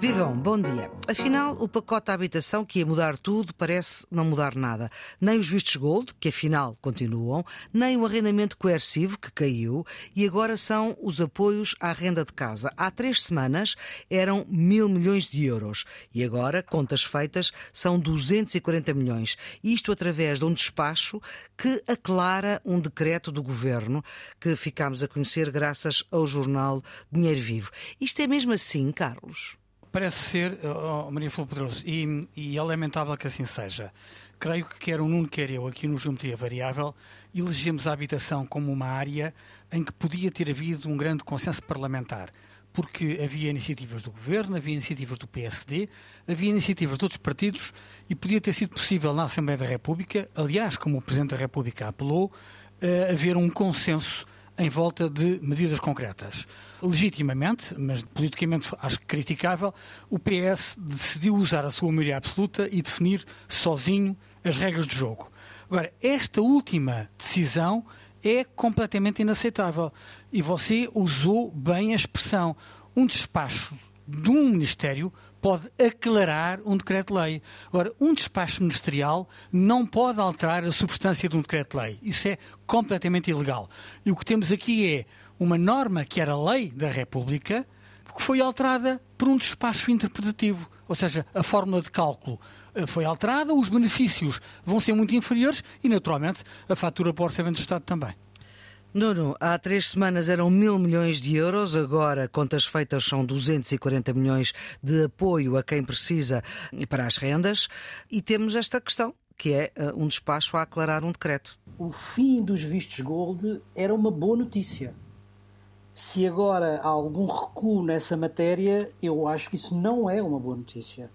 Vivam, bom dia. Afinal, o pacote da habitação que ia mudar tudo parece não mudar nada. Nem os vistos gold, que afinal continuam, nem o arrendamento coercivo, que caiu, e agora são os apoios à renda de casa. Há três semanas eram mil milhões de euros e agora, contas feitas, são 240 milhões. Isto através de um despacho que aclara um decreto do governo que ficámos a conhecer graças ao jornal Dinheiro Vivo. Isto é mesmo assim, Carlos? Parece ser, oh, Maria Flor Pedroso, e, e é lamentável que assim seja. Creio que quer o Nuno, quer eu, aqui no Geometria Variável, elegemos a habitação como uma área em que podia ter havido um grande consenso parlamentar porque havia iniciativas do Governo, havia iniciativas do PSD, havia iniciativas de outros partidos e podia ter sido possível na Assembleia da República, aliás, como o Presidente da República apelou, uh, haver um consenso em volta de medidas concretas. Legitimamente, mas politicamente acho criticável, o PS decidiu usar a sua maioria absoluta e definir sozinho as regras do jogo. Agora, esta última decisão é completamente inaceitável. E você usou bem a expressão. Um despacho de um Ministério pode aclarar um decreto-lei. Agora, um despacho ministerial não pode alterar a substância de um decreto-lei. Isso é completamente ilegal. E o que temos aqui é uma norma que era lei da República que foi alterada por um despacho interpretativo. Ou seja, a fórmula de cálculo eh, foi alterada, os benefícios vão ser muito inferiores e, naturalmente, a fatura para o Orçamento de Estado também. Nuno, há três semanas eram mil milhões de euros, agora, contas feitas, são 240 milhões de apoio a quem precisa para as rendas. E temos esta questão, que é eh, um despacho a aclarar um decreto. O fim dos vistos gold era uma boa notícia. Se agora há algum recuo nessa matéria, eu acho que isso não é uma boa notícia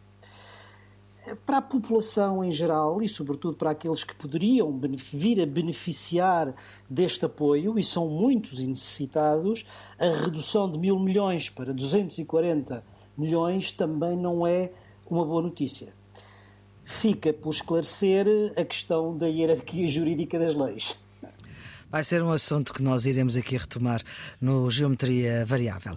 para a população em geral e, sobretudo, para aqueles que poderiam vir a beneficiar deste apoio, e são muitos e necessitados, a redução de mil milhões para 240 milhões também não é uma boa notícia. Fica por esclarecer a questão da hierarquia jurídica das leis. Vai ser um assunto que nós iremos aqui retomar no Geometria Variável.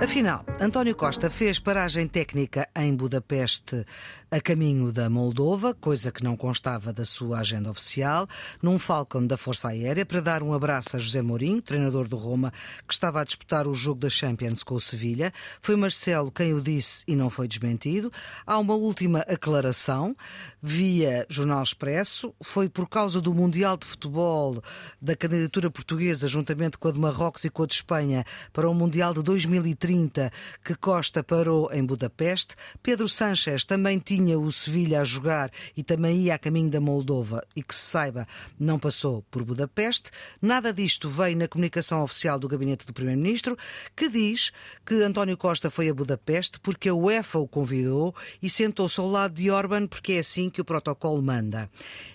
Afinal, António Costa fez paragem técnica em Budapeste a caminho da Moldova, coisa que não constava da sua agenda oficial, num Falcon da Força Aérea, para dar um abraço a José Mourinho, treinador do Roma, que estava a disputar o jogo da Champions com o Sevilha. Foi Marcelo quem o disse e não foi desmentido. Há uma última aclaração via Jornal Expresso. Foi por causa do Mundial de Futebol da candidatura portuguesa, juntamente com a de Marrocos e com a de Espanha, para o Mundial de 2030 30 que Costa parou em Budapeste. Pedro Sánchez também tinha o Sevilha a jogar e também ia a caminho da Moldova e que se saiba não passou por Budapeste. Nada disto veio na comunicação oficial do gabinete do Primeiro-Ministro, que diz que António Costa foi a Budapeste porque a UEFA o convidou e sentou-se ao lado de Orban porque é assim que o protocolo manda.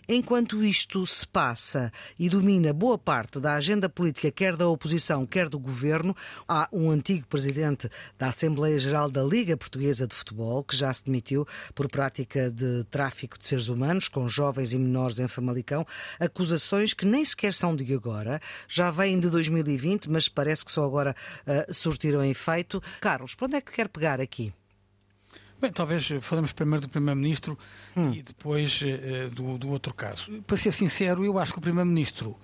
Enquanto isto se passa e domina boa parte da agenda política, quer da oposição, quer do governo, há um antigo presidente da Assembleia Geral da Liga Portuguesa de Futebol, que já se demitiu por prática de tráfico de seres humanos com jovens e menores em Famalicão, acusações que nem sequer são de agora, já vêm de 2020, mas parece que só agora uh, surtiram efeito. Carlos, para onde é que quer pegar aqui? Bem, talvez falemos primeiro do Primeiro-Ministro hum. e depois uh, do, do, outro caso. Para ser sincero, eu acho que o Primeiro-Ministro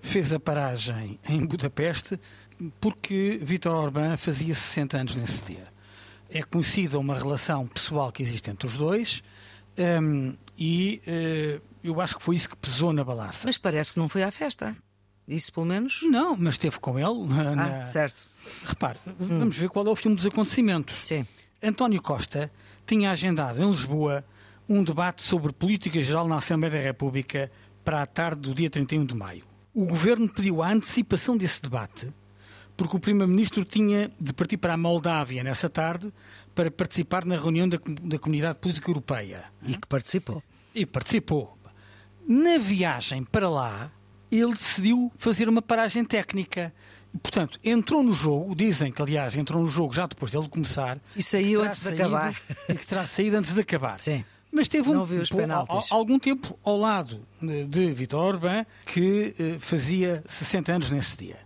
fez a paragem em Budapeste porque Vítor Orbán fazia 60 anos nesse dia. É conhecida uma relação pessoal que existe entre os dois um, ehm, e uh, eu acho que foi isso que pesou na balança. Mas parece que não foi à festa. Isso, pelo menos? Não, mas esteve com ele. Na, ah, na... certo. Repare, hum. vamos ver qual é o filme dos acontecimentos. Sim. António Costa tinha agendado em Lisboa um debate sobre política geral na Assembleia da República para a tarde do dia 31 de maio. O governo pediu a antecipação desse debate porque o primeiro-ministro tinha de partir para a Moldávia nessa tarde para participar na reunião da, da Comunidade Política Europeia. E que participou. E participou. Na viagem para lá, ele decidiu fazer uma paragem técnica portanto, entrou no jogo, dizem que, aliás, entrou no jogo já depois dele começar. E saiu antes de acabar. E que terá saído antes de acabar. Sim. Mas teve um, pô, algum tempo ao lado eh, de Vitor Orbán, que eh, fazia 60 anos nesse dia.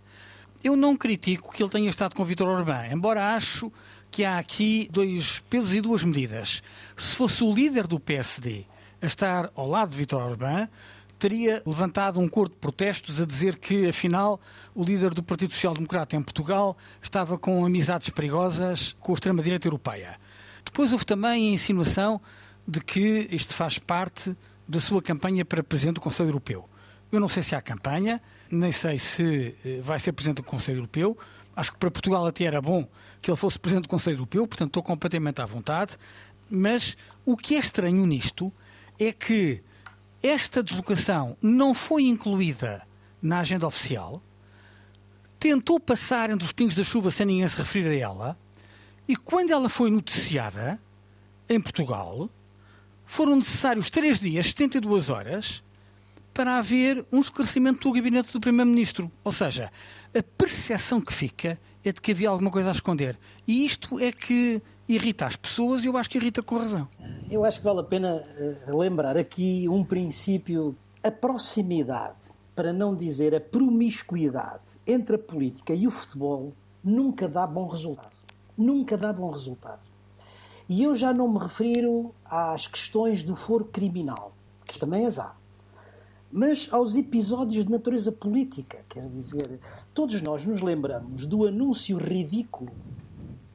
Eu não critico que ele tenha estado com Vitor Orbán, embora acho que há aqui dois pesos e duas medidas. Se fosse o líder do PSD a estar ao lado de Vitor Orbán, teria levantado um coro de protestos a dizer que, afinal, o líder do Partido Social Democrata em Portugal estava com amizades perigosas com a extrema-direita europeia. Depois houve também a insinuação de que isto faz parte da sua campanha para Presidente do Conselho Europeu. Eu não sei se há campanha, nem sei se eh, vai ser Presidente do Conselho Europeu. Acho que para Portugal até era bom que ele fosse Presidente do Conselho Europeu, portanto estou completamente à vontade. Mas o que é estranho nisto é que esta deslocação não foi incluída na agenda oficial, tentou passar entre os pingos da chuva sem ninguém se referir a ela, e quando ela foi noticiada em Portugal, foram necessários 3 dias, 72 horas, para haver um esclarecimento do gabinete do Primeiro-Ministro. Ou seja, a percepção que fica é de que havia alguma coisa a esconder. E isto é que irrita as pessoas e eu acho que irrita com razão. Eu acho que vale a pena eh, lembrar aqui um princípio, a proximidade, para não dizer a promiscuidade entre a política e o futebol nunca dá bom resultado. Nunca dá bom resultado. E eu já não me refiro às questões do foro criminal, que também as há, mas aos episódios de natureza política. Quer dizer, todos nós nos lembramos do anúncio ridículo,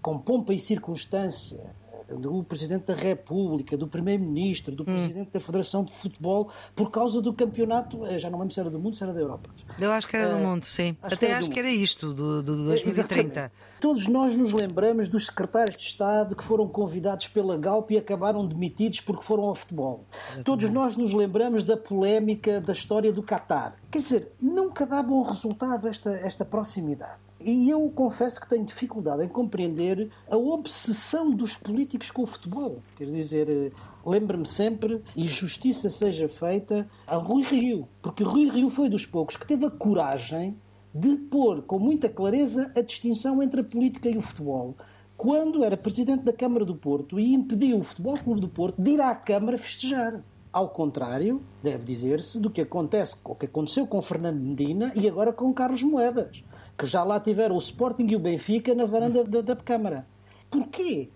com pompa e circunstância, do Presidente da República, do Primeiro-Ministro, do Presidente da Federação de Futebol, por causa do campeonato, eh, já não lembro se era do mundo, se era da Europa. Eu acho que era do Eh, mundo, sim. acho que Até do acho que era isto, do, do 2030. Exatamente. Todos nós nos lembramos dos secretários de Estado que foram convidados pela Galp e acabaram demitidos porque foram ao futebol. Todos nós nos lembramos da polémica da história do Qatar. Quer dizer, nunca dá bom resultado esta, esta proximidade. E eu confesso que tenho dificuldade em compreender a obsessão dos políticos com o futebol. Quer dizer, eh, lembro-me sempre, e justiça seja feita, a Rui Rio. Porque Rui Rio foi dos poucos que teve a coragem de pôr com muita clareza a distinção entre a política e o futebol. Quando era presidente da Câmara do Porto e impediu o Futebol Clube do Porto de ir à Câmara festejar. Ao contrário, deve dizer-se, do que acontece, o que aconteceu com Fernando Medina e agora com Carlos Moedas, que já lá tiveram o Sporting e o Benfica na varanda da, da Câmara. Porquê?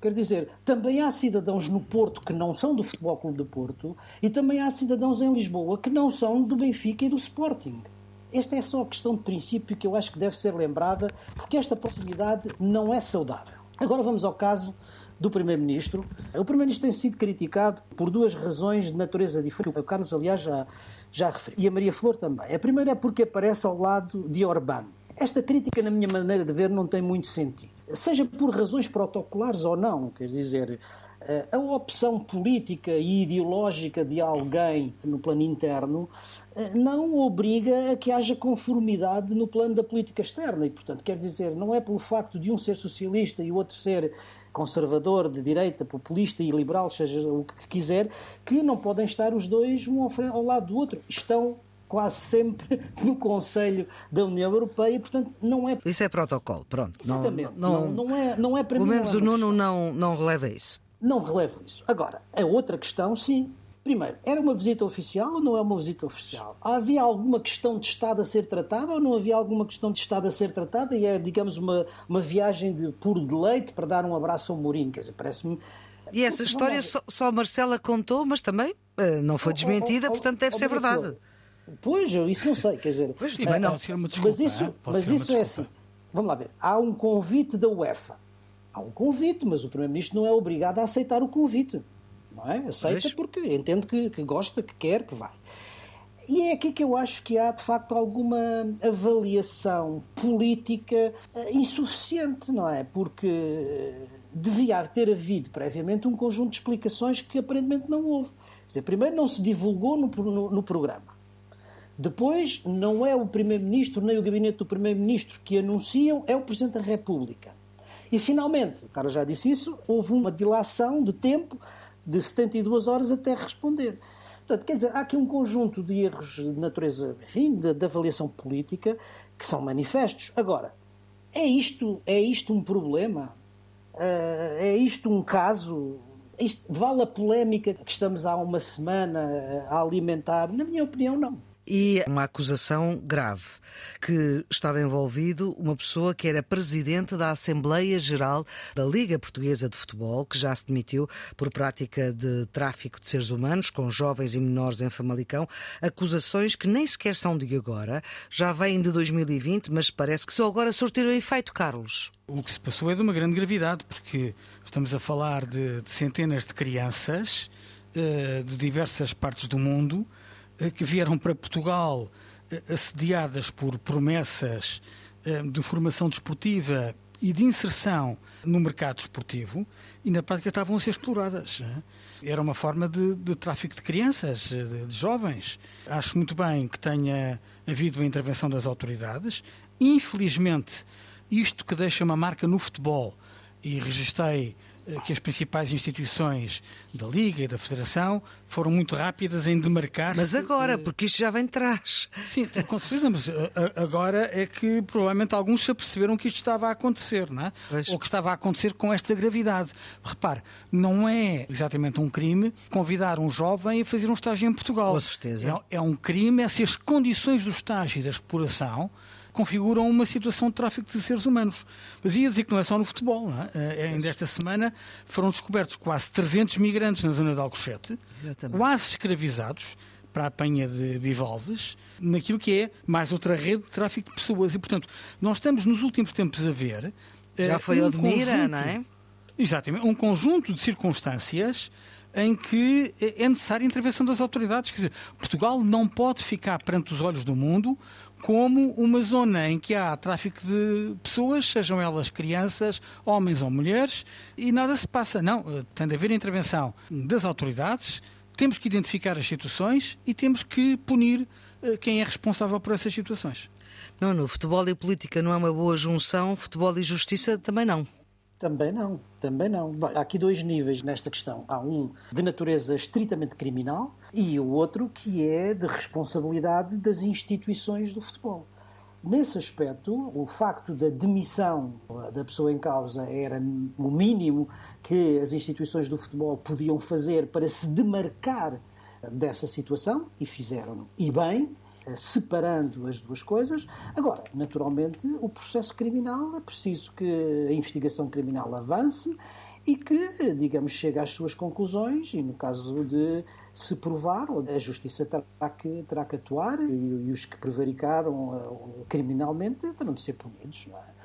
Quer dizer, também há cidadãos no Porto que não são do Futebol Clube do Porto e também há cidadãos em Lisboa que não são do Benfica e do Sporting. Esta é só a questão de princípio que eu acho que deve ser lembrada, porque esta proximidade não é saudável. Agora vamos ao caso do Primeiro-Ministro. O Primeiro-Ministro tem sido criticado por duas razões de natureza diferente. O Carlos, aliás, já, já referiu. E a Maria Flor também. A primeira é porque aparece ao lado de Orbán. Esta crítica, na minha maneira de ver, não tem muito sentido. Seja por razões protocolares ou não, quer dizer, eh, a opção política e ideológica de alguém no plano interno eh, não obriga a que haja conformidade no plano da política externa. E, portanto, quer dizer, não é pelo facto de um ser socialista e o outro ser conservador, de direita, populista e liberal, seja o que quiser, que não podem estar os dois um ao, lado do outro. Estão quase sempre no Conselho da União Europeia, e, portanto, não é. Isso é protocolo, pronto. Exatamente. Não, Não, não, é, não é para pelo menos é o Nuno não, não releva isso. Não relevo isso. Agora, a outra questão, sim. Primeiro, era uma visita oficial ou não é uma visita oficial? Havia alguma questão de Estado a ser tratada ou não havia alguma questão de Estado a ser tratada e é, digamos, uma, uma viagem de puro deleite para dar um abraço ao Mourinho? Quer dizer, parece-me. E essa história ver. só, só Marcela contou, mas também eh, não foi desmentida, portanto deve ser verdade. Pois, eu isso não sei, quer dizer. Pois, mas pode ser uma desculpa, Mas isso? Pode mas isso é assim. Vamos lá ver. Há um convite da UEFA. Há um convite, mas o Primeiro-Ministro não é obrigado a aceitar o convite. Não é? Aceita Pois. porque entende que, que gosta, que quer, que vai. E é aqui que eu acho que há, de facto, alguma avaliação política eh, insuficiente, não é? Porque eh, devia ter havido previamente um conjunto de explicações que aparentemente não houve. Quer dizer, primeiro, não se divulgou no, no- no programa. Depois, não é o Primeiro-Ministro nem o gabinete do Primeiro-Ministro que anunciam, é o Presidente da República. E, finalmente, o cara já disse isso, houve uma dilação de tempo de 72 horas até responder. Portanto, quer dizer, há aqui um conjunto de erros de natureza, enfim, de, de avaliação política, que são manifestos. Agora, é isto, é isto um problema? Eh, é isto um caso? isto vale a polémica que estamos há uma semana a alimentar? Na minha opinião, não e uma acusação grave que estava envolvido uma pessoa que era presidente da Assembleia Geral da Liga Portuguesa de Futebol, que já se demitiu por prática de tráfico de seres humanos com jovens e menores em Famalicão, acusações que nem sequer são de agora, já vêm de 2020, mas parece que só agora surtiram efeito, Carlos. O que se passou é de uma grande gravidade, porque estamos a falar de, de centenas de crianças uh, de diversas partes do mundo eh, que vieram para Portugal eh, assediadas por promessas eh, de formação desportiva e de inserção no mercado desportivo e na prática estavam a ser exploradas. Era uma forma de, de tráfico de crianças, de, de, jovens. Acho muito bem que tenha havido a intervenção das autoridades. Infelizmente, isto que deixa uma marca no futebol, e registrei eh, que as principais instituições da Liga e da Federação foram muito rápidas em demarcar-se. Mas agora, porque isto já vem de trás. Sim, com certeza, mas eh, eh, agora é que provavelmente alguns se aperceberam que isto estava a acontecer, não é? Pois. Ou que estava a acontecer com esta gravidade. Repare, não é exatamente um crime convidar um jovem a fazer um estágio em Portugal. Com certeza. É, é um crime, é se as condições do estágio e da exploração configuram uma situação de tráfico de seres humanos. Mas ia dizer que não é só no futebol. É? Eh, ainda esta semana foram descobertos quase 300 migrantes na zona de Alcochete, quase escravizados para a apanha de bivalves, naquilo que é mais outra rede de tráfico de pessoas. E, portanto, nós estamos nos últimos tempos a ver. Já foi um Odmira, não é? Exatamente, um conjunto de circunstâncias em que é necessária a intervenção das autoridades. Quer dizer, Portugal não pode ficar perante os olhos do mundo como uma zona em que há tráfico de pessoas, sejam elas crianças, homens ou mulheres, e nada se passa. Não, eh, tem de haver intervenção das autoridades, temos que identificar as situações e temos que punir eh, quem é responsável por essas situações. Não, no futebol e política não é uma boa junção, futebol e justiça também não. Também não, também não. Há aqui dois níveis nesta questão. Há um de natureza estritamente criminal e o outro que é de responsabilidade das instituições do futebol. Nesse aspecto, o facto da demissão da pessoa em causa era o mínimo que as instituições do futebol podiam fazer para se demarcar dessa situação e fizeram. E bem, separando as duas coisas. Agora, naturalmente, o processo criminal é preciso que a investigação criminal avance e que, digamos, chegue às suas conclusões e, no caso de se provar, a justiça terá que, terá que atuar e, e os que prevaricaram uh, criminalmente terão de ser punidos. Não é?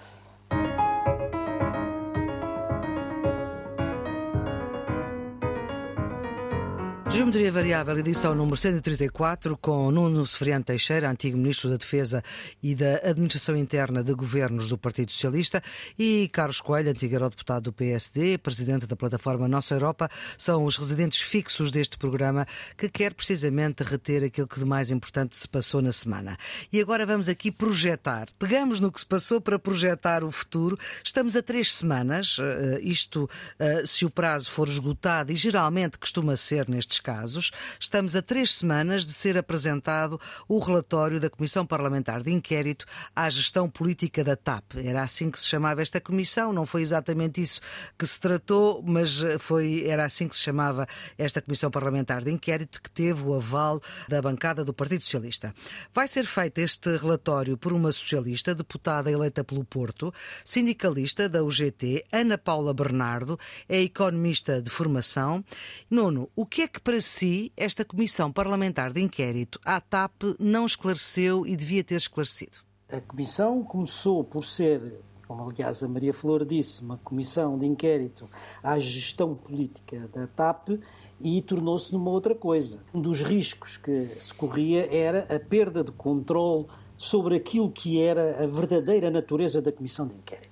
Geometria Variável, edição número 134, com Nuno Sefriano Teixeira, antigo Ministro da Defesa e da Administração Interna de Governos do Partido Socialista, e Carlos Coelho, antigo eurodeputado do PSD, Presidente da plataforma Nossa Europa, são os residentes fixos deste programa que quer precisamente reter aquilo que de mais importante se passou na semana. E agora vamos aqui projetar. Pegamos no que se passou para projetar o futuro. Estamos a três semanas, eh, isto eh, se o prazo for esgotado, e geralmente costuma ser nestes casos, estamos a três semanas de ser apresentado o relatório da Comissão Parlamentar de Inquérito à Gestão Política da TAP. Era assim que se chamava esta comissão, não foi exatamente isso que se tratou, mas eh, foi, era assim que se chamava esta Comissão Parlamentar de Inquérito, que teve o aval da bancada do Partido Socialista. Vai ser feito este relatório por uma socialista, deputada eleita pelo Porto, sindicalista da UGT, Ana Paula Bernardo, é economista de formação. Nono, o que é que para si esta Comissão Parlamentar de Inquérito à TAP não esclareceu e devia ter esclarecido? A Comissão começou por ser, como aliás a Maria Flor disse, uma comissão de inquérito à gestão política da TAP e tornou-se numa outra coisa. Um dos riscos que se corria era a perda de controle sobre aquilo que era a verdadeira natureza da comissão de inquérito.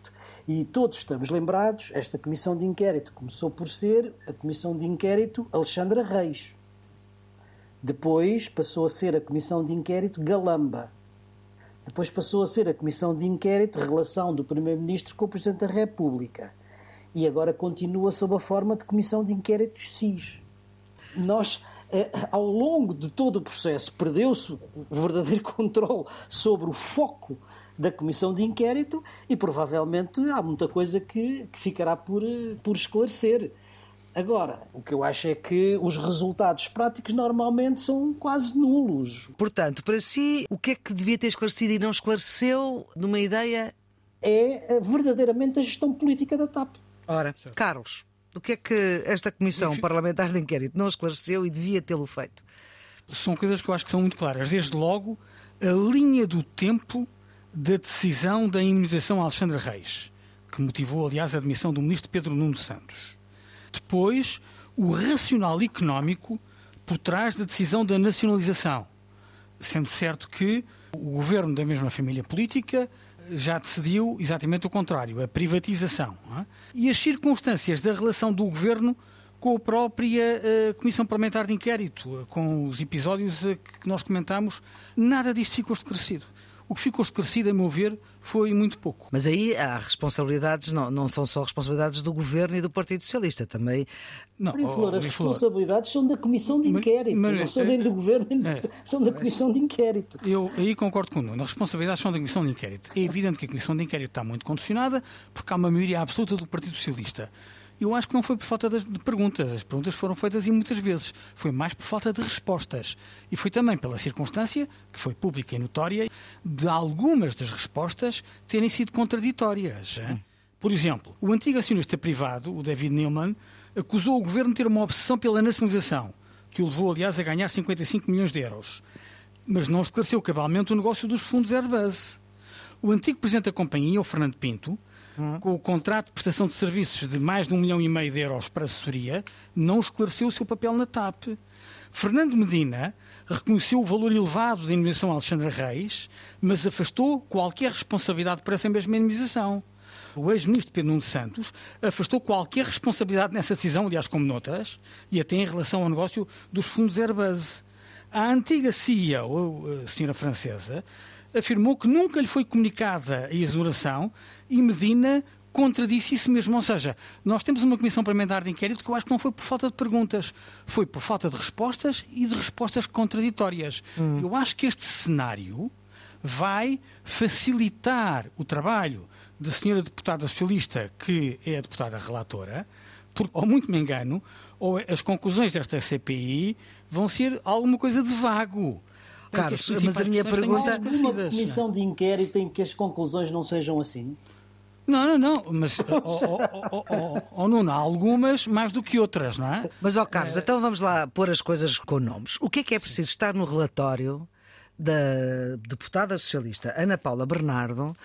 E todos estamos lembrados, esta comissão de inquérito começou por ser a comissão de inquérito Alexandra Reis. Depois passou a ser a comissão de inquérito Galamba. Depois passou a ser a comissão de inquérito Relação do Primeiro-Ministro com o Presidente da República. E agora continua sob a forma de comissão de inquérito SIS. Nós eh, ao longo de todo o processo, perdeu-se o verdadeiro controle sobre o foco da comissão de inquérito e provavelmente há muita coisa que, que ficará por, por esclarecer. Agora, o que eu acho é que os resultados práticos normalmente são quase nulos. Portanto, para si, o que é que devia ter esclarecido e não esclareceu numa ideia? É eh, verdadeiramente a gestão política da TAP. Ora, Carlos, o que é que esta Comissão Parlamentar de Inquérito não esclareceu e devia tê-lo feito? São coisas que eu acho que são muito claras. Desde logo, a linha do tempo da decisão da imunização a Alexandre Reis, que motivou, aliás, a admissão do ministro Pedro Nuno Santos. Depois, o racional económico por trás da decisão da nacionalização, sendo certo que o governo da mesma família política já decidiu exatamente o contrário, a privatização. É? E as circunstâncias da relação do governo com a própria uh, Comissão Parlamentar de Inquérito, com os episódios uh, que nós comentamos, nada disto ficou esclarecido. O que ficou esclarecido, a meu ver, foi muito pouco. Mas aí há responsabilidades, não, não são só responsabilidades do Governo e do Partido Socialista, também. Não, Flor, as responsabilidades são da Comissão de Inquérito, mas, mas, não são nem do Governo, é, são da Comissão de Inquérito. Eu aí concordo com o Nuno, as responsabilidades são da Comissão de Inquérito. É evidente que a Comissão de Inquérito está muito condicionada, porque há uma maioria absoluta do Partido Socialista. Eu acho que não foi por falta de perguntas. As perguntas foram feitas e muitas vezes. Foi mais por falta de respostas. E foi também pela circunstância, que foi pública e notória, de algumas das respostas terem sido contraditórias. Hum. Por exemplo, o antigo acionista privado, o David Neilman, acusou o governo de ter uma obsessão pela nacionalização, que o levou, aliás, a ganhar 55 milhões de euros. Mas não esclareceu cabalmente o negócio dos fundos Airbus. O antigo presidente da companhia, o Fernando Pinto, uhum. com o contrato de prestação de serviços de mais de um milhão e meio de euros para assessoria, não esclareceu o seu papel na TAP. Fernando Medina reconheceu o valor elevado da indemnização a Alexandra Reis, mas afastou qualquer responsabilidade por essa mesma indemnização. O ex-ministro Pedro Nuno Santos afastou qualquer responsabilidade nessa decisão, aliás, como noutras, e até em relação ao negócio dos fundos Airbus. A antiga CEO, a senhora francesa, afirmou que nunca lhe foi comunicada a exoração e Medina contradisse isso mesmo. Ou seja, nós temos uma comissão parlamentar de inquérito que eu acho que não foi por falta de perguntas, foi por falta de respostas e de respostas contraditórias. Hum. Eu acho que este cenário vai facilitar o trabalho da senhora deputada socialista, que é a deputada relatora, porque, ou muito me engano, ou as conclusões desta CPI vão ser alguma coisa de vago. Carlos, mas a minha pergunta... Uma comissão de inquérito em que as conclusões não sejam assim? Não, não, não, mas ou não há algumas mais do que outras, não é? Mas, ó Carlos, é... então vamos lá pôr as coisas com nomes. O que é que é preciso estar no relatório da deputada socialista Ana Paula Bernardo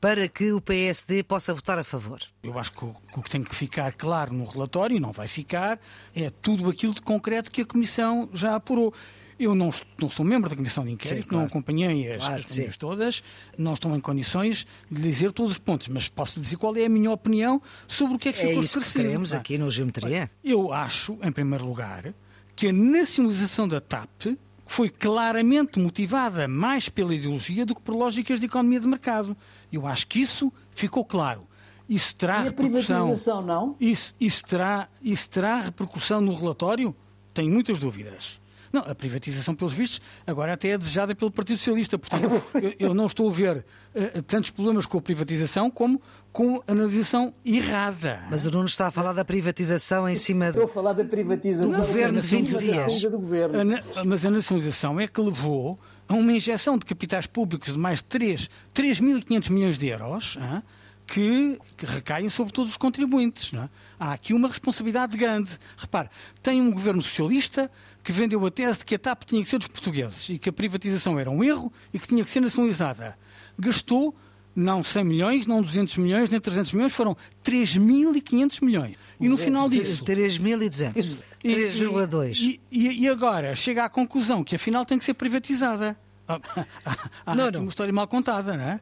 para que o PSD possa votar a favor? Eu acho que o, que tem que ficar claro no relatório, e não vai ficar, é tudo aquilo de concreto que a Comissão já apurou. Eu não, não sou membro da Comissão de Inquérito, sim, claro. não acompanhei as, claro, as todas, não estou em condições de dizer todos os pontos, mas posso dizer qual é a minha opinião sobre o que é que é ficou isso que queremos aqui no Geometria? Eu acho, em primeiro lugar, que a nacionalização da TAP foi claramente motivada mais pela ideologia do que por lógicas de economia de mercado. Eu acho que isso ficou claro. Isso terá repercussão. Não? Isso, isso, terá, isso terá repercussão no relatório? Tenho muitas dúvidas. Não, a privatização, pelos vistos, agora até é desejada pelo Partido Socialista. Portanto, eu, eu não estou a ver uh, tantos problemas com a privatização como com a analisação errada. Mas o Nuno está a falar da privatização em cima do, estou a falar da privatização do governo de 20 dias. Do governo. A, mas a nacionalização é que levou a uma injeção de capitais públicos de mais de 3.500 milhões de euros. Hein? que, recaem sobre todos os contribuintes. É? Há aqui uma responsabilidade grande. Repare, tem um governo socialista que vendeu a tese de que a TAP tinha que ser dos portugueses e que a privatização era um erro e que tinha que ser nacionalizada. Gastou não 100 milhões, não 200 milhões, nem 300 milhões, foram 3.500 milhões. E no final disso... 3.200. 3,2. E, e, e agora chega à conclusão que afinal tem que ser privatizada. Há não, não. uma história mal contada, não é?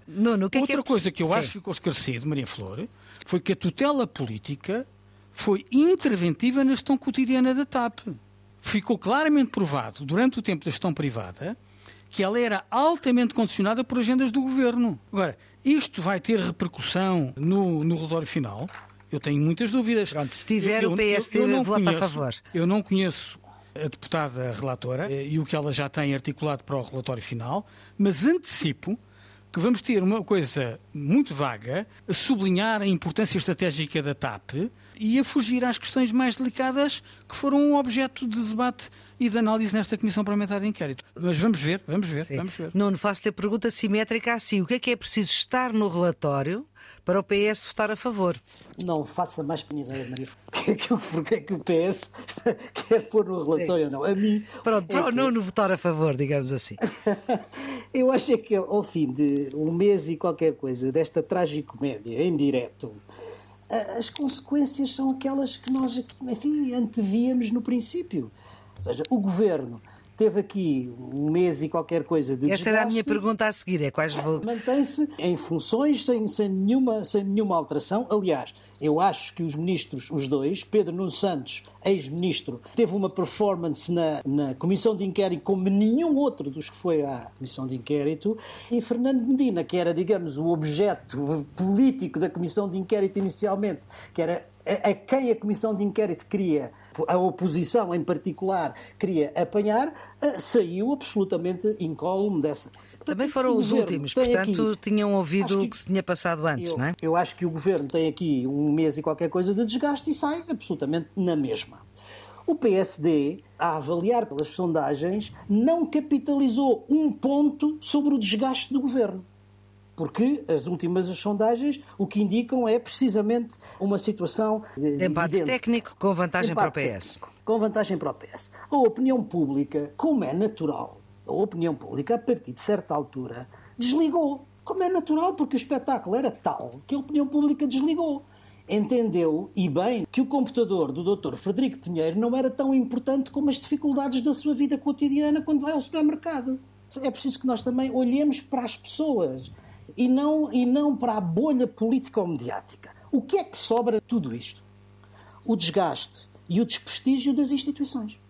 Que Outra é que é... coisa que eu Sim. acho que ficou esclarecido, Maria Flor, foi que a tutela política foi interventiva na gestão cotidiana da TAP ficou claramente provado, durante o tempo da gestão privada, que ela era altamente condicionada por agendas do governo. Agora, isto vai ter repercussão no, no relatório final? Eu tenho muitas dúvidas. Pronto, se tiver eu, o PSD, eu, eu vota conheço, a favor. Eu não conheço a deputada relatora eh, e o que ela já tem articulado para o relatório final, mas antecipo que vamos ter uma coisa muito vaga, a sublinhar a importância estratégica da TAP e a fugir às questões mais delicadas que foram um objeto de debate e de análise nesta Comissão Parlamentar de Inquérito. Mas vamos ver, vamos ver, Sim. vamos ver. Nuno, faço-lhe a pergunta simétrica assim. O que é que é preciso estar no relatório para o PS votar a favor? Não faça mais para ideia, Maria. Porque é que, porque é que o PS quer pôr no relatório ou não? A mim. Pronto, é para o que... Nuno votar a favor, digamos assim. Eu acho que ao fim de um mês e qualquer coisa desta tragicomédia em direto as consequências são aquelas que nós aqui, enfim, antevíamos no princípio. Ou seja, o governo teve aqui um mês e qualquer coisa de Essa desgaste, era a minha pergunta a seguir, é quais vou... Mantém-se em funções sem, sem, nenhuma, sem nenhuma alteração. Aliás, eu acho que os ministros, os dois, Pedro Nuno Santos, ex-ministro, teve uma performance na, na comissão de inquérito como nenhum outro dos que foi à comissão de inquérito, e Fernando Medina, que era, digamos, o objeto político da comissão de inquérito inicialmente, que era a, a quem a comissão de inquérito queria a oposição em particular queria apanhar, eh, saiu absolutamente incólume dessa coisa. Portanto, Também foram os últimos, portanto aqui, tinham ouvido o que se tinha passado antes, eu, não é? Eu acho que o governo tem aqui um mês e qualquer coisa de desgaste e sai absolutamente na mesma. O PSD, a avaliar pelas sondagens, não capitalizou um ponto sobre o desgaste do governo porque as últimas sondagens o que indicam é precisamente uma situação. De empate técnico com vantagem Empate para o PS. Técnico, com vantagem para o PS. A opinião pública, como é natural, a opinião pública, a partir de certa altura, desligou. Como é natural, porque o espetáculo era tal que a opinião pública desligou entendeu, e bem, que o computador do Dr. Frederico Pinheiro não era tão importante como as dificuldades da sua vida cotidiana quando vai ao supermercado. É preciso que nós também olhemos para as pessoas e não, e não para a bolha político-mediática. O que é que sobra de tudo isto? O desgaste e o desprestígio das instituições.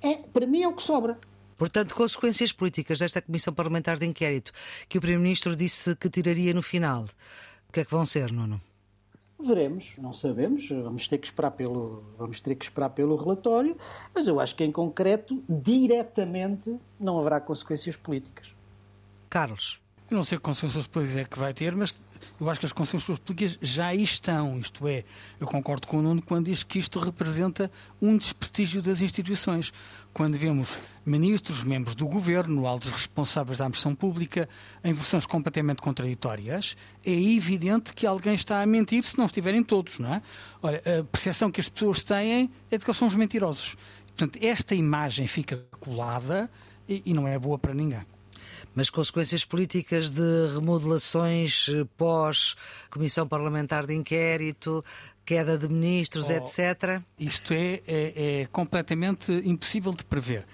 É, para mim é o que sobra. Portanto, consequências políticas desta Comissão Parlamentar de Inquérito que o Primeiro-Ministro disse que tiraria no final. O que é que vão ser, Nuno? Veremos, não sabemos, vamos ter que esperar pelo, vamos ter que esperar pelo relatório, mas eu acho que em concreto, diretamente, não haverá consequências políticas. Carlos. Eu não sei que consensos políticos é que vai ter, mas eu acho que as consensos políticas já estão. Isto é, eu concordo com o Nuno quando diz que isto representa um desprestígio das instituições. Quando vemos ministros, membros do governo, altos responsáveis da administração pública, em versões completamente contraditórias, é evidente que alguém está a mentir se não estiverem todos, não é? Olha, a percepção que as pessoas têm é de que eles são os mentirosos. Portanto, esta imagem fica colada e, e não é boa para ninguém. Mas consequências políticas de remodelações eh, pós-comissão parlamentar de inquérito, queda de ministros, oh, etc. Isto é, é, é, completamente impossível de prever.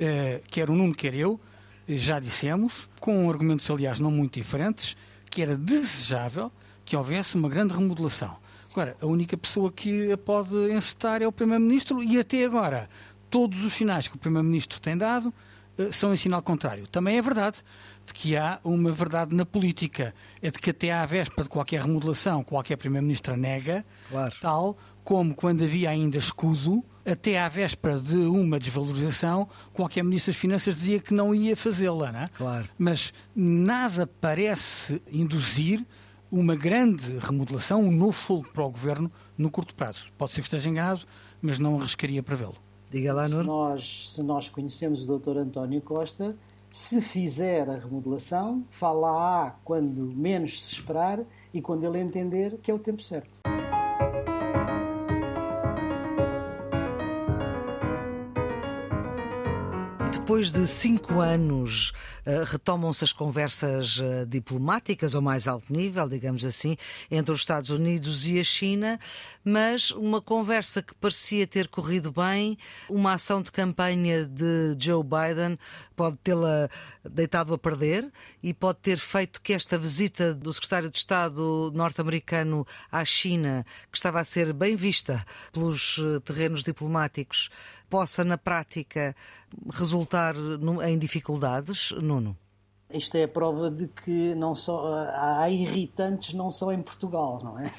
Uh, quer o Nuno, quer eu, já dissemos, com argumentos, aliás, não muito diferentes, que era desejável que houvesse uma grande remodelação. Agora, a única pessoa que a pode encetar é o Primeiro-Ministro e até agora todos os sinais que o Primeiro-Ministro tem dado eh, são em sinal contrário. Também é verdade de que há uma verdade na política, é de que até à véspera de qualquer remodelação, qualquer Primeiro-Ministro nega, claro. tal como quando havia ainda escudo, até à véspera de uma desvalorização, qualquer Ministro das Finanças dizia que não ia fazê-la. Não é? claro. Mas nada parece induzir uma grande remodelação, um novo fogo para o Governo no curto prazo. Pode ser que esteja enganado, mas não arriscaria para vê-lo. Diga lá, Se nós, se nós conhecemos o Dr. António Costa, se fizer a remodelação, fala quando menos se esperar e quando ele entender que é o tempo certo. Depois de cinco anos, uh, retomam-se as conversas uh, diplomáticas ao mais alto nível, digamos assim, entre os Estados Unidos e a China, mas uma conversa que parecia ter corrido bem, uma ação de campanha de Joe Biden pode tê-la deitado a perder e pode ter feito que esta visita do secretário de Estado norte-americano à China, que estava a ser bem vista pelos eh, terrenos diplomáticos, possa, na prática, resultar em dificuldades, Nuno? Isto é a prova de que não só há irritantes não só em Portugal, não é?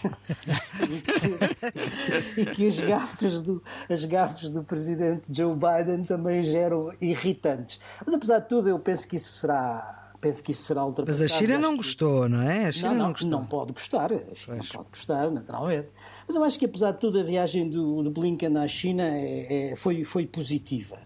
e, que, e que as gafes do as gafes do presidente Joe Biden também geram irritantes. Mas apesar de tudo, eu penso que isso será penso que isso será ultrapassado. Mas a China não gostou, não é? A China não, não, não, gostou. não pode gostar, a China não pode gostar, naturalmente. Mas eu acho que, apesar de tudo, a viagem do, do Blinken à China é, é, foi, foi positiva.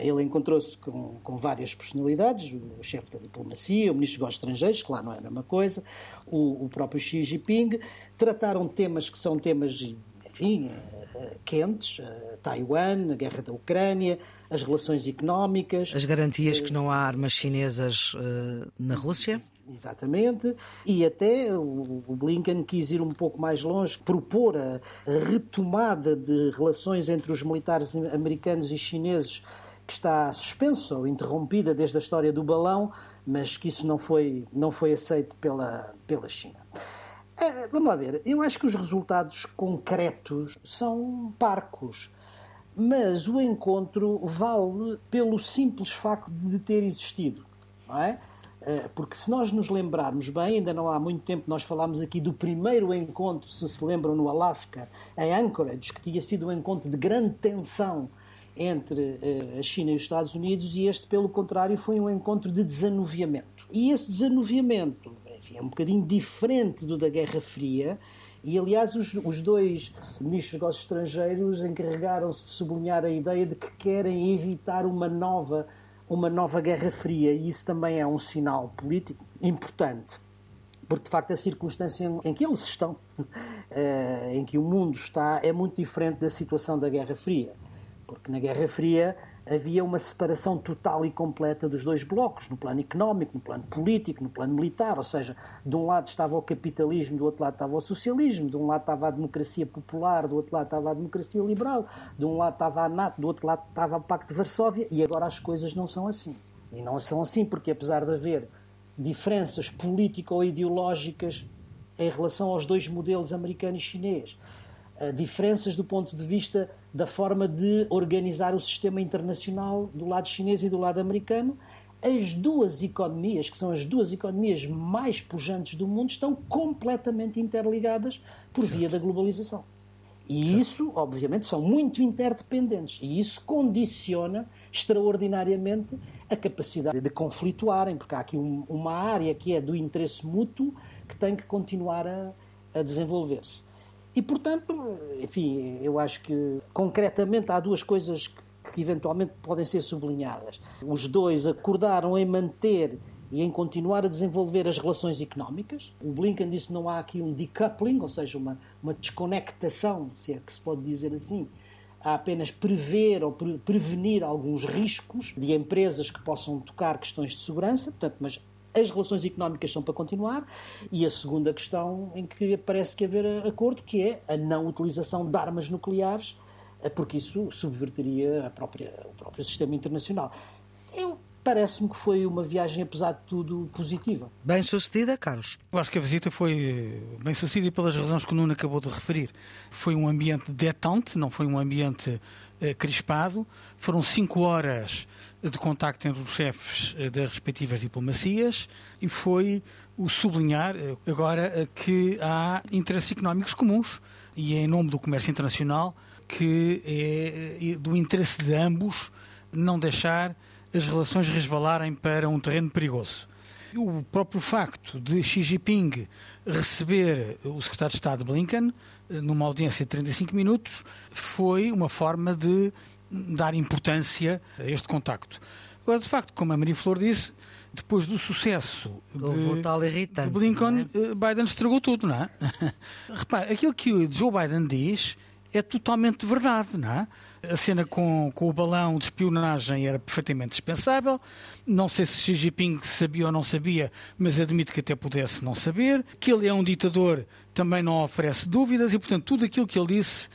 Ele encontrou-se com, com, várias personalidades, o chefe da diplomacia, o ministro dos Estrangeiros, que lá não é a mesma coisa, o, o próprio Xi Jinping, trataram temas que são temas, enfim, eh, quentes, eh, Taiwan, a guerra da Ucrânia, as relações económicas. As garantias que não há armas chinesas uh, na Rússia? Exatamente, e até o, Blinken quis ir um pouco mais longe, propor a, retomada de relações entre os militares americanos e chineses que está suspensa ou interrompida desde a história do balão, mas que isso não foi, não foi aceito pela, pela China. É, vamos lá ver, eu acho que os resultados concretos são parcos, mas o encontro vale pelo simples facto de ter existido, não é? é? Porque se nós nos lembrarmos bem, ainda não há muito tempo nós falámos aqui do primeiro encontro, se se lembram, no Alasca, em Anchorage, que tinha sido um encontro de grande tensão entre eh, a China e os Estados Unidos, e este, pelo contrário, foi um encontro de desanuviamento. E esse desanuviamento enfim, é um bocadinho diferente do da Guerra Fria. E, aliás, os, os dois ministros dos negócios estrangeiros encarregaram-se de sublinhar a ideia de que querem evitar uma nova, uma nova Guerra Fria. E isso também é um sinal político importante porque de facto a circunstância em que eles estão, eh, em que o mundo está, é muito diferente da situação da Guerra Fria. Porque na Guerra Fria havia uma separação total e completa dos dois blocos, no plano económico, no plano político, no plano militar, ou seja, de um lado estava o capitalismo, do outro lado estava o socialismo, de um lado estava a democracia popular, do outro lado estava a democracia liberal, de um lado estava a NATO, do outro lado estava o Pacto de Varsóvia, e agora as coisas não são assim. E não são assim porque, apesar de haver diferenças político-ideológicas em relação aos dois modelos americano e chinês, diferenças do ponto de vista da forma de organizar o sistema internacional do lado chinês e do lado americano. As duas economias, que são as duas economias mais pujantes do mundo, estão completamente interligadas por certo. via da globalização. E certo. isso, obviamente, são muito interdependentes. E isso condiciona extraordinariamente a capacidade de conflituarem, porque há aqui um, uma área que é do interesse mútuo que tem que continuar a, a desenvolver-se. E, portanto, enfim, eu acho que concretamente há duas coisas que, eventualmente podem ser sublinhadas. Os dois acordaram em manter e em continuar a desenvolver as relações económicas. O Blinken disse que não há aqui um decoupling, ou seja, uma, uma desconectação, se é que se pode dizer assim. Há apenas prever ou pre prevenir alguns riscos de empresas que possam tocar questões de segurança, portanto, mas as relações económicas são para continuar e a segunda questão em que parece que haver acordo, que é a não utilização de armas nucleares, eh, porque isso subverteria própria, o próprio sistema internacional. Eu parece-me que foi uma viagem, apesar de tudo, positiva. Bem sucedida, Carlos? Eu acho que a visita foi bem sucedida pelas razões que o Nuno acabou de referir. Foi um ambiente detente, não foi um ambiente eh, crispado. Foram cinco horas de contacto entre os chefes eh, das respectivas diplomacias e foi o sublinhar eh, agora que há interesses económicos comuns e é em nome do comércio internacional que é do interesse de ambos não deixar as relações resvalarem para um terreno perigoso. O próprio facto de Xi Jinping receber o secretário de Estado Blinken eh, numa audiência de 35 minutos foi uma forma de dar importância a este contacto. Agora, de facto, como a Maria Flor disse, depois do sucesso de, de Blinken, é? Eh, Biden estragou tudo, não é? Repare, aquilo que o Joe Biden diz é totalmente verdade, não é? A cena com, com o balão de espionagem era perfeitamente dispensável. Não sei se Xi Jinping sabia ou não sabia, mas admito que até pudesse não saber. Que ele é um ditador também não oferece dúvidas e, portanto, tudo aquilo que ele disse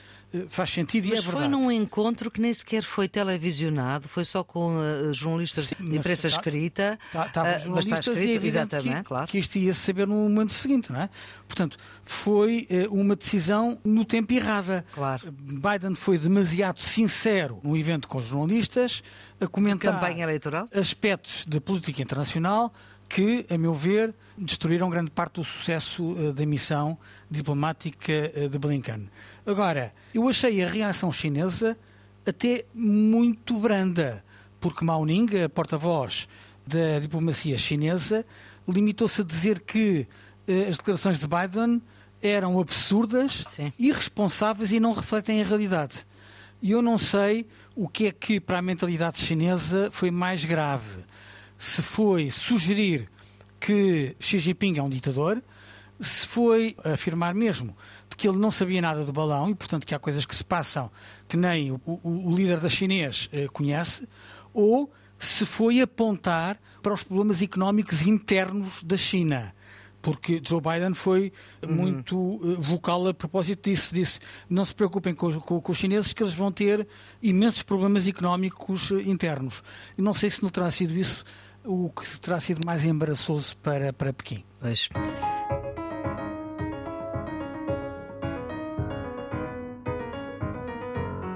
faz sentido Mas e é verdade. Mas foi num encontro que nem sequer foi televisionado, foi só com uh, jornalistas Sim, de imprensa tá, escrita. Estavam tá, uh, jornalistas escrito, e é exatamente, que, claro. que isto ia saber no momento seguinte, não é? Portanto, foi uh, uma decisão no tempo errada. Claro. Biden foi demasiado sincero num evento com jornalistas a comentar campanha eleitoral? aspectos de política internacional que, a meu ver, destruíram grande parte do sucesso uh, da missão diplomática uh, de Blinken. Agora, eu achei a reação chinesa até muito branda, porque Mao Ning, a porta-voz da diplomacia chinesa limitou-se a dizer que eh, as declarações de Biden eram absurdas, Sim. irresponsáveis e não refletem a realidade. E eu não sei o que é que para a mentalidade chinesa foi mais grave. Se foi sugerir que Xi Jinping é um ditador, se foi afirmar mesmo de que ele não sabia nada do balão e, portanto, que há coisas que se passam que nem o, o- o líder da chinês eh, conhece, ou se foi apontar para os problemas económicos internos da China. Porque Joe Biden foi muito eh, vocal a propósito disso. Disse: não se preocupem com, com- com os chineses, que eles vão ter imensos problemas económicos eh, internos. E não sei se não terá sido isso o que terá sido mais embaraçoso para, para Pequim. Pois.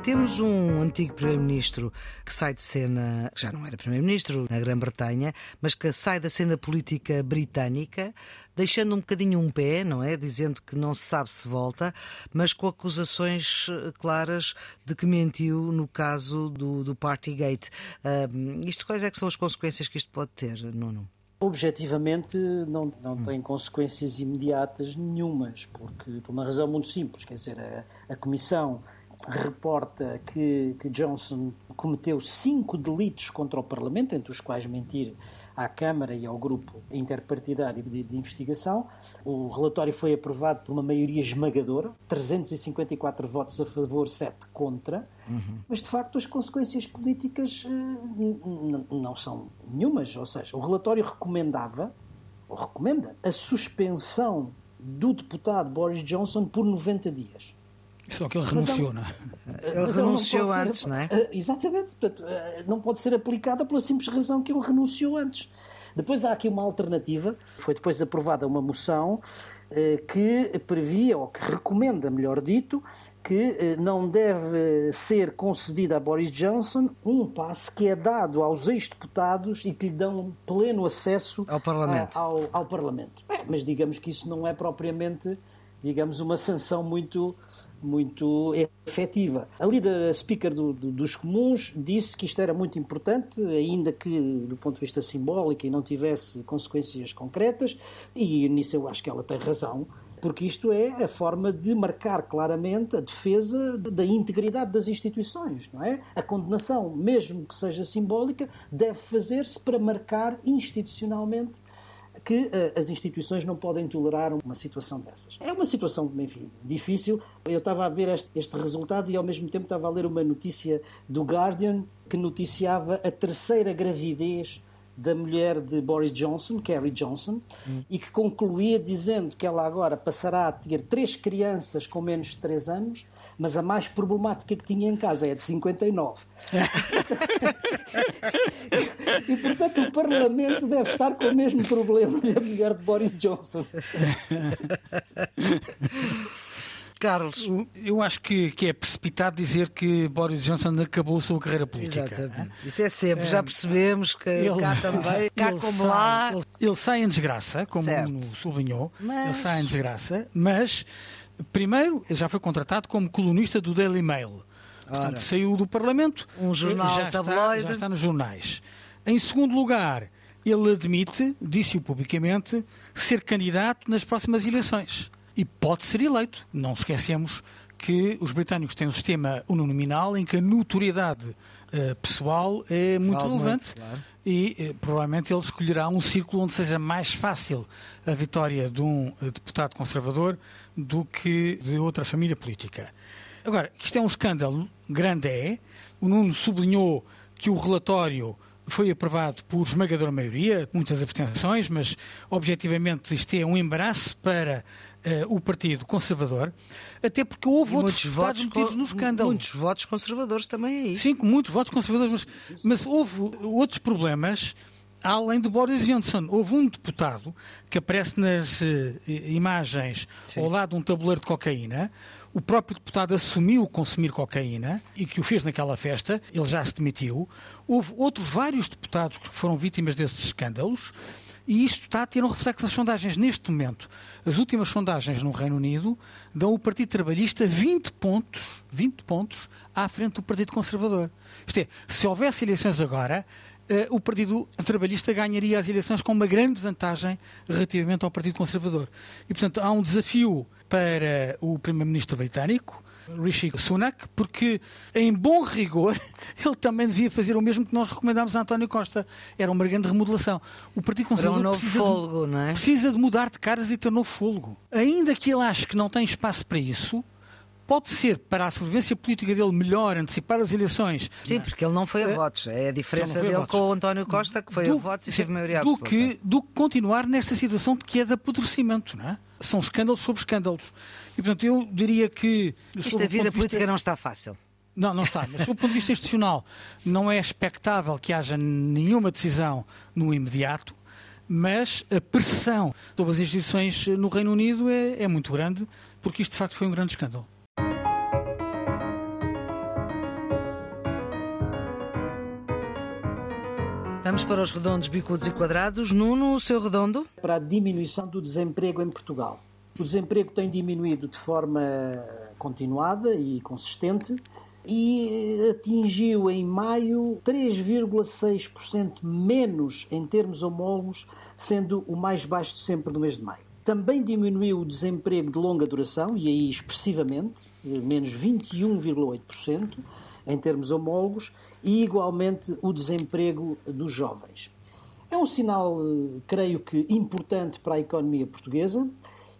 Temos um antigo Primeiro-Ministro que sai de cena, que já não era Primeiro-Ministro na Grã-Bretanha, mas que sai da cena política britânica, deixando um bocadinho um pé, não é? Dizendo que não se sabe se volta, mas com acusações eh, claras de que mentiu no caso do, do Partygate. Ah, isto quais é que são as consequências que isto pode ter, Nuno? Objetivamente não, não tem consequências imediatas nenhumas, porque por uma razão muito simples, quer dizer, a, a Comissão reporta que, que Johnson cometeu cinco delitos contra o Parlamento, entre os quais mentir à Câmara e ao grupo interpartidário de, de investigação. O relatório foi aprovado por uma maioria esmagadora, 354 votos a favor, 7 contra. Mas de facto as consequências políticas eh, não são nenhumas. Ou seja, o relatório recomendava, ou recomenda, a suspensão do deputado Boris Johnson por 90 dias. Só que ele renunciou, é não é? Ele renunciou ser- antes, não é? Eh, Exatamente. Portanto, eh, não pode ser aplicada pela simples razão que ele renunciou antes. Depois há aqui uma alternativa. Foi depois aprovada uma moção eh, que previa, ou que recomenda, melhor dito, que não deve ser concedido a Boris Johnson um passe que é dado aos ex-deputados e que lhe dão pleno acesso Ao Parlamento. a- ao, ao Parlamento. É, mas digamos que isso não é propriamente, digamos, uma sanção muito, muito efetiva. A líder speaker do- do- dos comuns disse que isto era muito importante, ainda que do ponto de vista simbólico e não tivesse consequências concretas, e nisso eu acho que ela tem razão. Porque isto é a forma de marcar claramente a defesa da integridade das instituições, não é? A condenação, mesmo que seja simbólica, deve fazer-se para marcar institucionalmente que eh, as instituições não podem tolerar uma situação dessas. É uma situação, enfim, difícil. Eu estava a ver este, este resultado e ao mesmo tempo estava a ler uma notícia do Guardian que noticiava a terceira gravidez da mulher de Boris Johnson, Carrie Johnson, e que concluía dizendo que ela agora passará a ter três crianças com menos de três anos, mas a mais problemática que tinha em casa é de 59. E, portanto, o Parlamento deve estar com o mesmo problema da mulher de Boris Johnson. Carlos. Eu acho que, que é precipitado dizer que Boris Johnson acabou a sua carreira política. Exatamente. Isso é sempre, já percebemos que Ele, cá também, cá ele como sai, lá. Ele, ele sai em desgraça, como Certo. sublinhou. Mas- Ele sai em desgraça, mas primeiro já foi contratado como colunista do Daily Mail. Portanto, Ora. saiu do Parlamento. Um jornal já está, já está nos jornais. Em segundo lugar, ele admite, disse-o publicamente, ser candidato nas próximas eleições. E pode ser eleito. Não esquecemos que os britânicos têm um sistema uninominal em que a notoriedade eh, pessoal é muito relevante claro. e eh, provavelmente ele escolherá um círculo onde seja mais fácil a vitória de um eh, deputado conservador do que de outra família política. Agora, isto é um escândalo, grande é. O Nuno sublinhou que o relatório foi aprovado por esmagadora maioria, muitas abstenções, mas objetivamente isto é um embaraço para o Partido Conservador, até porque houve outros deputados metidos no escândalo. muitos votos conservadores também aí. Sim, muitos votos conservadores, mas, mas houve outros problemas além de Boris Johnson. Houve um deputado que aparece nas eh, imagens Sim. ao lado de um tabuleiro de cocaína. O próprio deputado assumiu consumir cocaína e que o fez naquela festa, ele já se demitiu. Houve outros vários deputados que foram vítimas desses escândalos. E isto está a ter um reflexo nas sondagens neste momento. As últimas sondagens no Reino Unido dão o Partido Trabalhista 20 pontos, 20 pontos à frente do Partido Conservador. Isto é, se houvesse eleições agora, eh, o Partido Trabalhista ganharia as eleições com uma grande vantagem relativamente ao Partido Conservador. E, portanto, há um desafio para o Primeiro-Ministro britânico, Rishi Sunak, porque, em bom rigor, ele também devia fazer o mesmo que nós recomendámos a António Costa. Era uma grande remodelação. O Partido Conservador um novo precisa, de, não é? precisa de mudar de caras e ter novo fôlego. Ainda que ele ache que não tem espaço para isso, pode ser para a sobrevivência política dele melhor antecipar as eleições. Sim, porque ele não foi a votos. É a diferença a dele com o António Costa, que foi a votos e teve maioria do absoluta. que, do que continuar nesta situação de que é de apodrecimento, não é? São escândalos sobre escândalos. E, portanto, eu diria que... Isto sob a o vida de vista- política não está fácil. Não, não está. Mas, sob o ponto de vista institucional, não é expectável que haja nenhuma decisão no imediato, mas a pressão sobre as instituições no Reino Unido é, é muito grande, porque isto, de facto, foi um grande escândalo. Vamos para os redondos, bicudos e quadrados. Nuno, o seu redondo? Para a diminuição do desemprego em Portugal. O desemprego tem diminuído de forma continuada e consistente e atingiu em maio 3,6% menos em termos homólogos, sendo o mais baixo sempre no mês de maio. Também diminuiu o desemprego de longa duração, e aí expressivamente, menos 21,8% em termos homólogos, e igualmente o desemprego dos jovens. É um sinal, eh, creio que, importante para a economia portuguesa,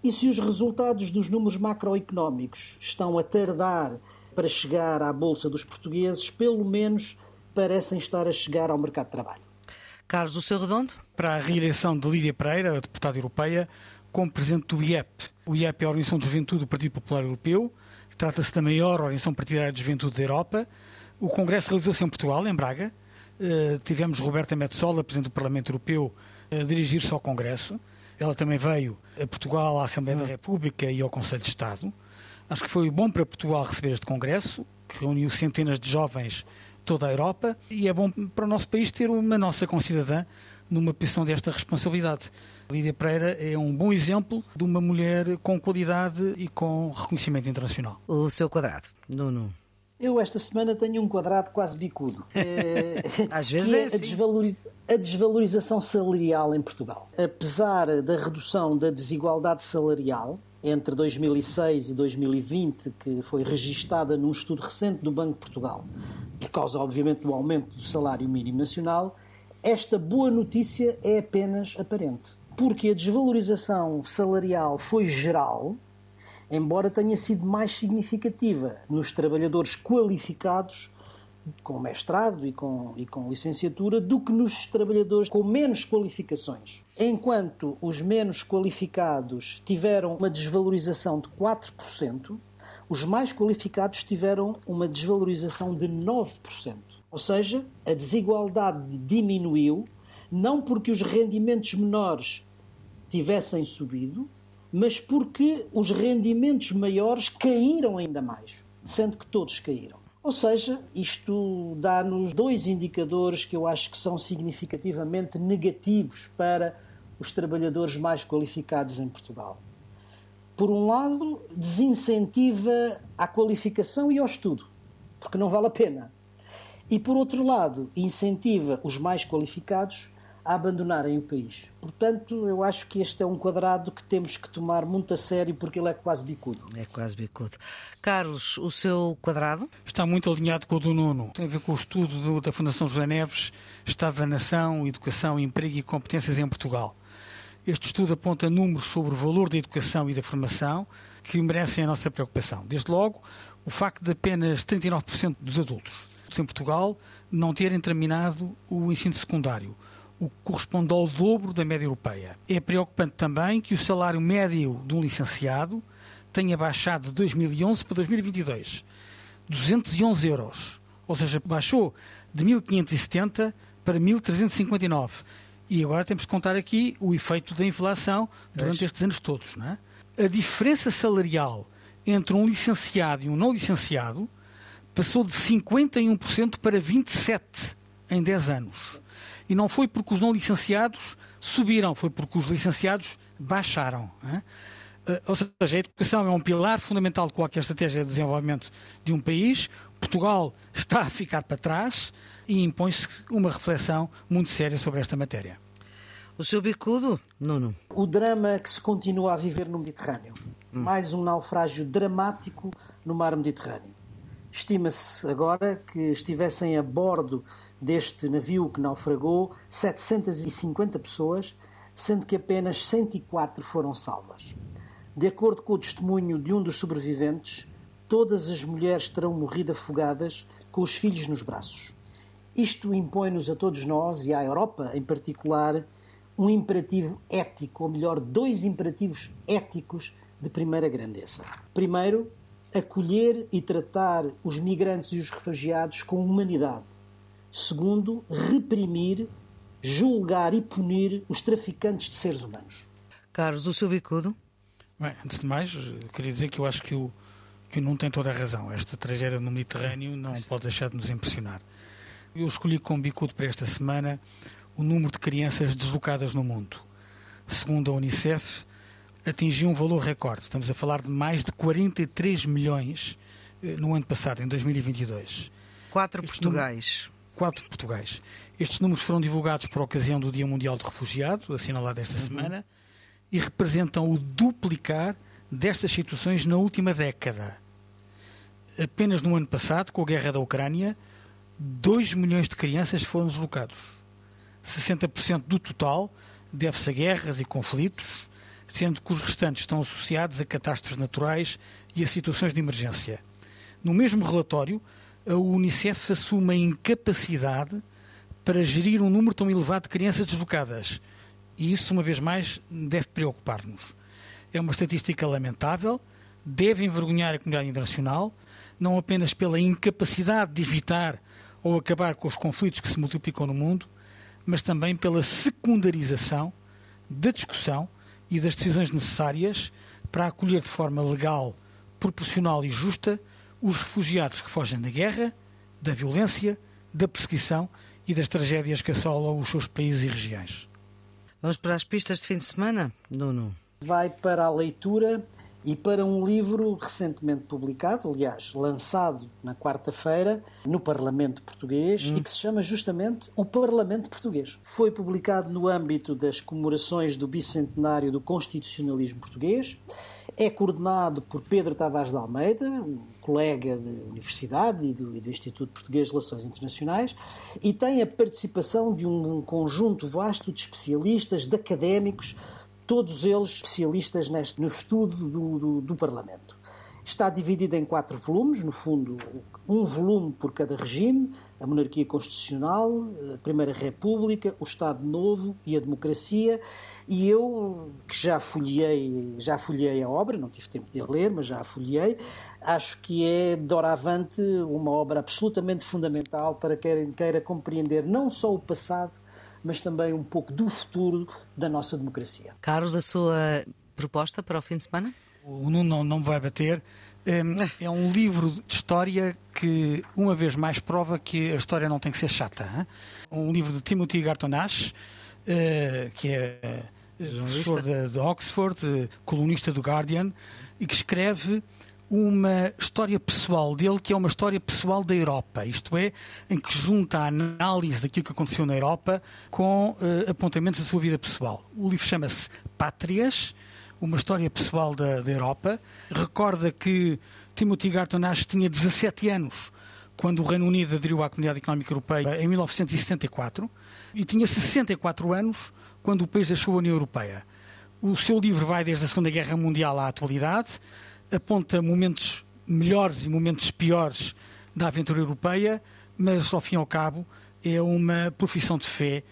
e se os resultados dos números macroeconómicos estão a tardar para chegar à Bolsa dos Portugueses, pelo menos parecem estar a chegar ao mercado de trabalho. Carlos, o seu redondo? Para a reeleição de Lídia Pereira, a deputada europeia, como presidente do IEP. O IEP é a Organização de Juventude do Partido Popular Europeu, trata-se da maior organização partidária de juventude da Europa. O Congresso realizou-se em Portugal, em Braga. Uh, tivemos Roberta Metsola, Presidente do Parlamento Europeu, a dirigir-se ao Congresso. Ela também veio a Portugal, à Assembleia da República e ao Conselho de Estado. Acho que foi bom para Portugal receber este Congresso, que reuniu centenas de jovens de toda a Europa, e é bom para o nosso país ter uma nossa concidadã numa posição desta responsabilidade. Lídia Pereira é um bom exemplo de uma mulher com qualidade e com reconhecimento internacional. O seu quadrado, Nuno. Eu esta semana tenho um quadrado quase bicudo. É, Às vezes é a, assim. desvaloriz- a desvalorização salarial em Portugal. Apesar da redução da desigualdade salarial entre 2006 e 2020, que foi registada num estudo recente do Banco de Portugal, por causa, obviamente, do aumento do salário mínimo nacional, esta boa notícia é apenas aparente. Porque a desvalorização salarial foi geral, embora tenha sido mais significativa nos trabalhadores qualificados com mestrado e com, e com licenciatura do que nos trabalhadores com menos qualificações. Enquanto os menos qualificados tiveram uma desvalorização de 4%, os mais qualificados tiveram uma desvalorização de 9%. Ou seja, a desigualdade diminuiu, não porque os rendimentos menores tivessem subido, mas porque os rendimentos maiores caíram ainda mais, sendo que todos caíram. Ou seja, isto dá-nos dois indicadores que eu acho que são significativamente negativos para os trabalhadores mais qualificados em Portugal. Por um lado, desincentiva à qualificação e ao estudo, porque não vale a pena. E por outro lado, incentiva os mais qualificados a abandonarem o país. Portanto, eu acho que este é um quadrado que temos que tomar muito a sério porque ele é quase bicudo. É quase bicudo. Carlos, o seu quadrado? Está muito alinhado com o do Nuno. Tem a ver com o estudo do- da Fundação José Neves, Estado da Nação, Educação, Emprego e Competências em Portugal. Este estudo aponta números sobre o valor da educação e da formação que merecem a nossa preocupação. Desde logo, o facto de apenas 39% dos adultos em Portugal não terem terminado o ensino secundário, o que corresponde ao dobro da média europeia. É preocupante também que o salário médio de um licenciado tenha baixado de 2011 para 2022. 211 euros. Ou seja, baixou de 1.570 para 1.359. E agora temos que contar aqui o efeito da inflação durante estes anos todos. Não é? A diferença salarial entre um licenciado e um não licenciado passou de 51% para 27% em 10 anos. E não foi porque os não licenciados subiram, foi porque os licenciados baixaram. é? Uh, ou seja, a educação é um pilar fundamental de qualquer estratégia de desenvolvimento de um país. Portugal está a ficar para trás. e impõe-se uma reflexão muito séria sobre esta matéria. O seu bicudo, Nuno? O drama que se continua a viver no Mediterrâneo. Hum. Mais um naufrágio dramático no mar Mediterrâneo. Estima-se agora que estivessem a bordo deste navio que naufragou 750 pessoas, sendo que apenas 104 foram salvas. De acordo com o testemunho de um dos sobreviventes, todas as mulheres terão morrido afogadas com os filhos nos braços. Isto impõe-nos a todos nós e à Europa em particular um imperativo ético, ou melhor, dois imperativos éticos de primeira grandeza. Primeiro, acolher e tratar os migrantes e os refugiados com humanidade. Segundo, reprimir, julgar e punir os traficantes de seres humanos. Carlos, o seu bicudo? Bem, antes de mais, queria dizer que eu acho que o, que o Nuno tem toda a razão. Esta tragédia no Mediterrâneo não pode deixar de nos impressionar. Eu escolhi como bicudo para esta semana o número de crianças deslocadas no mundo. Segundo a Unicef, atingiu um valor recorde. Estamos a falar de mais de 43 milhões eh, no ano passado, em 2022. Quatro este Portugais. Número, quatro Portugais. Estes números foram divulgados por ocasião do Dia Mundial do Refugiado, assinalado esta uhum. semana, e representam o duplicar destas situações na última década. Apenas no ano passado, com a guerra da Ucrânia, 2 milhões de crianças foram deslocados. 60% do total deve-se a guerras e conflitos, sendo que os restantes estão associados a catástrofes naturais e a situações de emergência. No mesmo relatório, a Unicef assume a incapacidade para gerir um número tão elevado de crianças deslocadas. E isso, uma vez mais, deve preocupar-nos. É uma estatística lamentável, deve envergonhar a comunidade internacional, não apenas pela incapacidade de evitar ou acabar com os conflitos que se multiplicam no mundo, mas também pela secundarização da discussão e das decisões necessárias para acolher de forma legal, proporcional e justa os refugiados que fogem da guerra, da violência, da perseguição e das tragédias que assolam os seus países e regiões. Vamos para as pistas de fim de semana, Nuno? Vai para a leitura e para um livro recentemente publicado, aliás, lançado na quarta-feira no Parlamento Português hum. e que se chama justamente O Parlamento Português. Foi publicado no âmbito das comemorações do bicentenário do constitucionalismo português. É coordenado por Pedro Tavares de Almeida, um colega de universidade e do, e do, Instituto Português de Relações Internacionais, e tem a participação de um, um conjunto vasto de especialistas, de académicos, todos eles especialistas neste, no estudo do, do, do Parlamento. Está dividido em quatro volumes, no fundo, um volume por cada regime: a monarquia constitucional, a Primeira República, o Estado Novo e a democracia. E eu, que já folhei, já folhei a obra, não tive tempo de a ler, mas já a folhei, acho que é, doravante, uma obra absolutamente fundamental para quem queira compreender não só o passado, mas também um pouco do futuro da nossa democracia. Carlos, a sua proposta para o fim de semana? O Nuno não, não vai bater. É um livro de história que, uma vez mais, prova que a história não tem que ser chata. Hein? Um livro de Timothy Garton Ash, eh, que é eh, professor de, de Oxford, colunista do Guardian, e que escreve uma história pessoal dele, que é uma história pessoal da Europa, isto é, em que junta a análise daquilo que aconteceu na Europa com uh, apontamentos da sua vida pessoal. O livro chama-se Pátrias, uma história pessoal da, da Europa. Recorda que Timothy Garton Ash tinha 17 anos quando o Reino Unido aderiu à Comunidade Económica Europeia em 1974 e tinha 64 anos quando o país deixou a União Europeia. O seu livro vai desde a Segunda Guerra Mundial à atualidade aponta momentos melhores e momentos piores da aventura europeia, mas ao fim e ao cabo é uma profissão de fé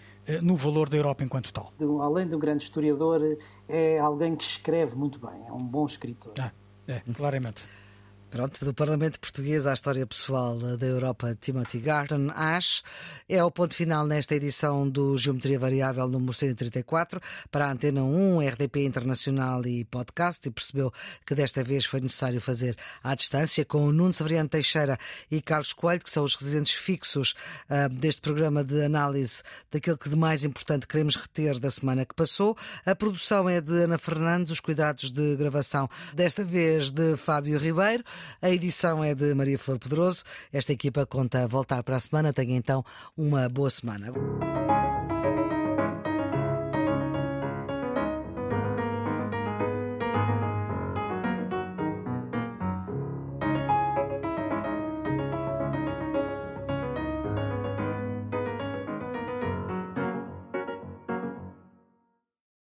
no valor da Europa enquanto tal. Além de um grande historiador, é alguém que escreve muito bem, é um bom escritor. Ah, é, claramente. Pronto, do Parlamento Português à história pessoal da Europa, Timothy Garton Ash. É o ponto final nesta edição do Geometria Variável número 134 para a Antena 1, RDP Internacional e podcast. E percebeu que desta vez foi necessário fazer à distância com o Nuno Severiano Teixeira e Carlos Coelho, que são os residentes fixos uh, deste programa de análise daquilo que de mais importante queremos reter da semana que passou. A produção é de Ana Fernandes, os cuidados de gravação desta vez de Fábio Ribeiro. A edição é de Maria Flor Pedroso. Esta equipa conta voltar para a semana. Tenha então uma boa semana.